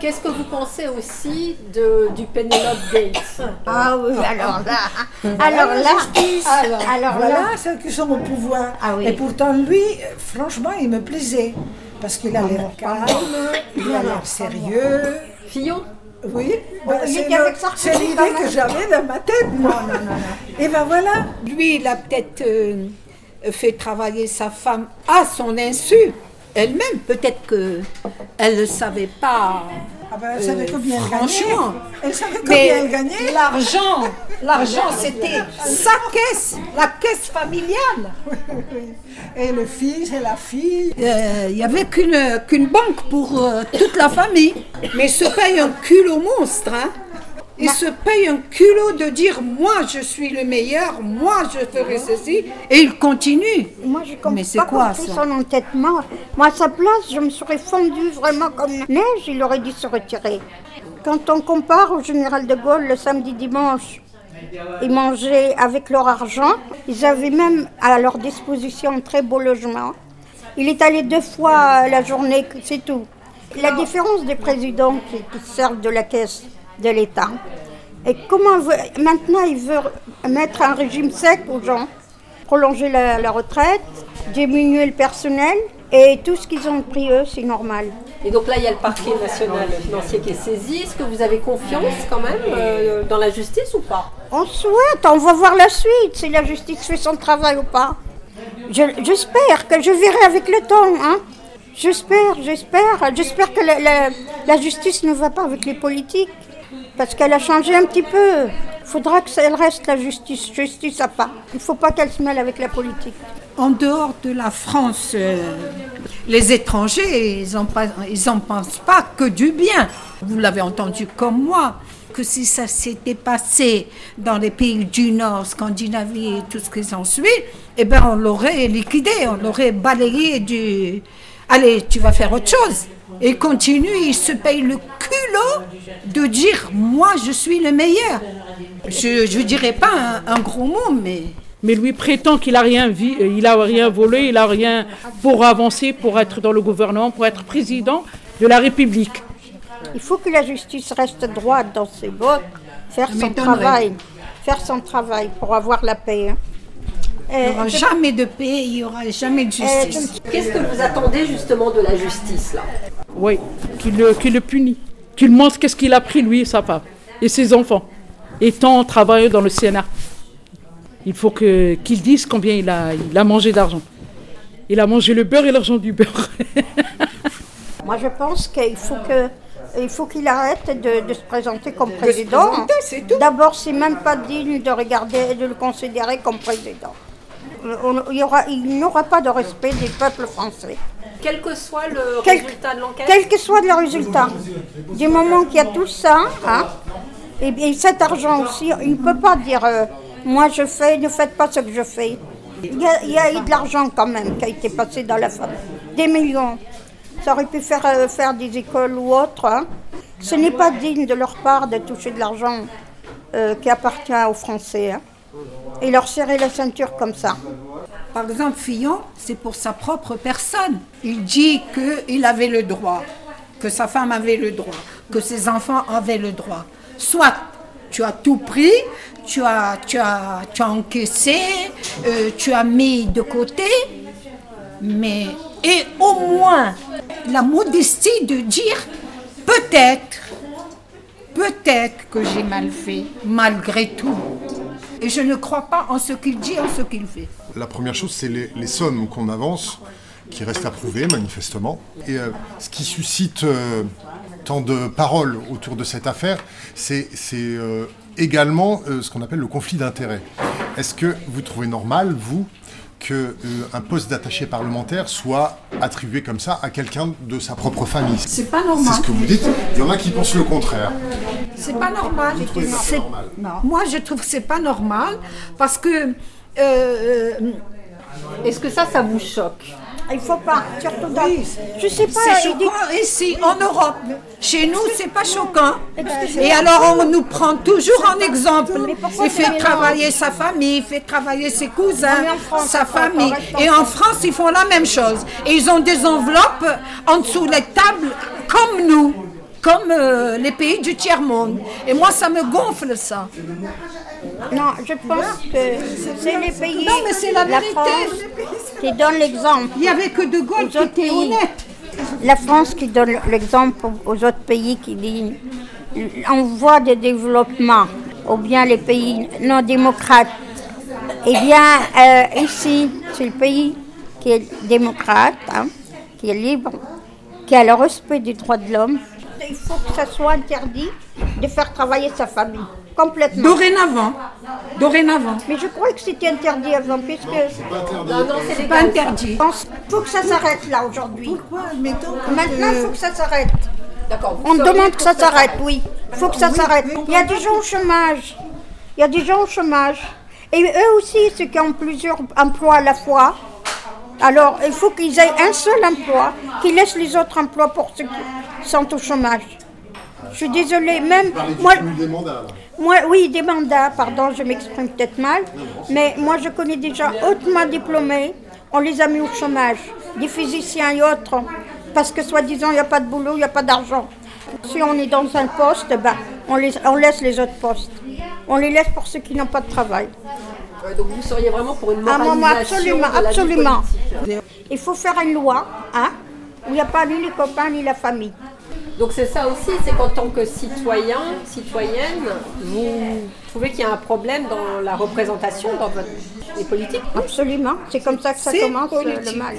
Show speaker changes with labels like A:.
A: Qu'est-ce que vous pensez aussi de, du Penelope Gates
B: Ah oui, alors là, alors là, alors, alors
C: Voilà,
B: là,
C: celles qui sont au pouvoir.
B: Ah oui.
C: Et pourtant, lui, franchement, il me plaisait. Parce qu'il a l'air calme, il a l'air sérieux.
A: Fillon
C: Oui, ben, c'est l'idée que j'avais dans ma tête. moi. Et ben voilà.
D: Lui, il a peut-être euh, fait travailler sa femme à son insu. Elle-même, peut-être que elle ne savait pas.
C: Ah ben, elle savait
D: Euh,
C: combien elle gagnait.
D: franchement.
C: Elle savait combien
D: Mais
C: elle gagnait.
D: l'argent, l'argent, c'était sa caisse, la caisse familiale.
C: Et le fils et la fille.
D: Euh, Il n'y avait qu'une banque pour euh, toute la famille. Mais se paye un culot monstre. Hein. Il se paye un culot de dire moi je suis le meilleur, moi je ferai ceci, et il continue.
B: moi je comprends
D: Mais c'est quoi, ça
B: son entêtement. Moi à sa place, je me serais fondue vraiment comme neige, il aurait dû se retirer. Quand on compare au général de Gaulle le samedi dimanche, ils mangeaient avec leur argent, ils avaient même à leur disposition un très beau logement. Il est allé deux fois la journée, c'est tout. La différence des présidents qui, qui servent de la caisse de l'État. Et comment veut- maintenant il veut mettre un régime sec aux gens, prolonger la, la retraite, diminuer le personnel et tout ce qu'ils ont pris eux, c'est normal.
A: Et donc là, il y a le parquet national financier qui est saisi. Est-ce que vous avez confiance quand même euh, dans la justice ou pas?
B: On souhaite, on va voir la suite, si la justice fait son travail ou pas. Je- J'espère que je verrai avec le temps. Hein. J'espère, j'espère. J'espère que la, la- la justice ne va pas avec les politiques. Parce qu'elle a changé un petit peu. Il faudra qu'elle reste la justice. Justice à pas. Il ne faut pas qu'elle se mêle avec la politique.
D: En dehors de la France, euh, les étrangers, ils n'en pensent pas que du bien. Vous l'avez entendu comme moi, que si ça s'était passé dans les pays du Nord, Scandinavie et tout ce qui s'ensuit, eh ben on l'aurait liquidé, on l'aurait balayé du... Allez, tu vas faire autre chose. Et il continue, il se paye le culot de dire, moi je suis le meilleur. Je ne dirais pas un, un gros mot, mais...
E: Mais lui prétend qu'il a rien vi- euh, il a rien volé, il a rien pour avancer, pour être dans le gouvernement, pour être président de la République.
B: Il faut que la justice reste droite dans ses bottes, faire son travail. Faire son travail pour avoir la paix. hein.
D: Il n'y aura jamais de paix, il n'y aura jamais de justice.
A: Qu'est-ce que vous attendez justement de la justice là?
E: Oui, qu'il le, qu'il le punit. Qu'il montre qu'est-ce qu'il a pris lui et sa femme et ses enfants, étant travailleur dans le Sénat. Il faut que, qu'il dise combien il a, il a mangé d'argent. Il a mangé le beurre et l'argent du beurre.
B: Moi, je pense qu'il faut que il faut qu'il arrête de, de se présenter comme président.
D: présenter, c'est tout.
B: D'abord, c'est même pas digne de regarder, de le considérer comme président. On- il y aura- il pas de respect des peuples français.
A: Quel que soit le
B: Quel,
A: résultat de l'enquête
B: quel que soit le résultat, du moment qu'il y a tout ça, hein, et bien cet argent aussi, il ne peut pas dire euh, moi je fais, ne faites pas ce que je fais. Il y, a, il y a eu de l'argent quand même qui a été passé dans la famille, des millions. Ça aurait pu faire, euh, faire des écoles ou autre. hein. Ce n'est pas digne de leur part de toucher de l'argent euh, qui appartient aux Français hein, et leur serrer la ceinture comme ça.
D: Par exemple, Fillon, c'est pour sa propre personne. Il dit qu'il avait le droit, que sa femme avait le droit, que ses enfants avaient le droit. Soit tu as tout pris, tu as, tu as, tu as encaissé, euh, tu as mis de côté, mais et au moins la modestie de dire peut-être, peut-être que j'ai mal fait, malgré tout. Et je ne crois pas en ce qu'il dit, en ce qu'il fait.
F: La première chose, c'est les, les sommes qu'on avance, qui restent à prouver manifestement. Et euh, ce qui suscite euh, tant de paroles autour de cette affaire, c'est c'est, euh, également euh, ce qu'on appelle le conflit d'intérêts. Est-ce que vous trouvez normal, vous, qu'un poste d'attaché parlementaire soit attribué comme ça à quelqu'un de sa propre famille?
D: C'est pas
F: C'est
D: normal.
F: ce que vous dites. Il y en a qui pensent le contraire.
D: C'est pas normal. C'est-. Moi, je trouve que c'est pas normal parce que. euh,
A: Est-ce que ça, ça vous choque?
B: Il faut pas, surtout dans... Je sais pas,
D: c'est
B: dit-
D: choquant ici, en Europe. Chez nous, c'est pas choquant. Et alors, on nous prend toujours en exemple. Il fait travailler sa famille, il fait travailler ses cousins,
B: France,
D: sa famille. Et en France, ils font la même chose. Et ils ont des enveloppes en dessous les tables, comme nous. Comme euh, les pays du tiers-monde. Et moi, ça me gonfle, ça.
B: Non, je pense que c'est les pays,
D: Non, mais c'est la vérité.
B: France qui donne l'exemple.
D: Il n'y avait que De Gaulle qui était
B: pays.
D: honnête.
B: La France qui donne l'exemple aux autres pays qui dit en voie de développement, ou bien les pays non démocrates. Eh bien, euh, ici, c'est le pays qui est démocrate, hein, qui est libre, qui a le respect des droits de l'homme. Il faut que ça soit interdit de faire travailler sa famille, complètement.
D: Dorénavant. Dorénavant.
B: Mais je crois que c'était interdit avant, puisque
A: Non, non, c'est
D: C'est pas interdit.
B: qu'il faut que ça s'arrête là aujourd'hui.
C: Pourquoi,
B: Maintenant, il faut que ça s'arrête.
A: D'accord.
B: On demande que ça s'arrête, oui. Il faut que ça s'arrête. Il y a des gens au chômage. Il y a des gens au chômage. Et eux aussi, ceux qui ont plusieurs emplois à la fois. Alors, il faut qu'ils aient un seul emploi, qu'ils laissent les autres emplois pour ceux qui sont au chômage. Je suis désolée, même moi,
F: des mandats, là.
B: moi, oui, des mandats, pardon, je m'exprime peut-être mal, mais moi je connais des gens hautement diplômés, on les a mis au chômage, des physiciens et autres, parce que soi-disant il n'y a pas de boulot, il n'y a pas d'argent. Si on est dans un poste, ben, on, les- on laisse les autres postes. On les laisse pour ceux qui n'ont pas de travail.
A: Ouais, donc vous seriez vraiment pour une
B: Ah,
A: moralisation
B: maman, absolument,
A: de la vie
B: absolument. Il faut faire une loi, hein, où il n'y a pas ni les copains ni la famille.
A: Donc c'est ça aussi, c'est qu'en tant que citoyen, citoyenne, vous trouvez qu'il y a un problème dans la représentation dans votre les politiques?
B: Absolument, c'est comme ça que ça commence euh,
D: politique.
B: le mal.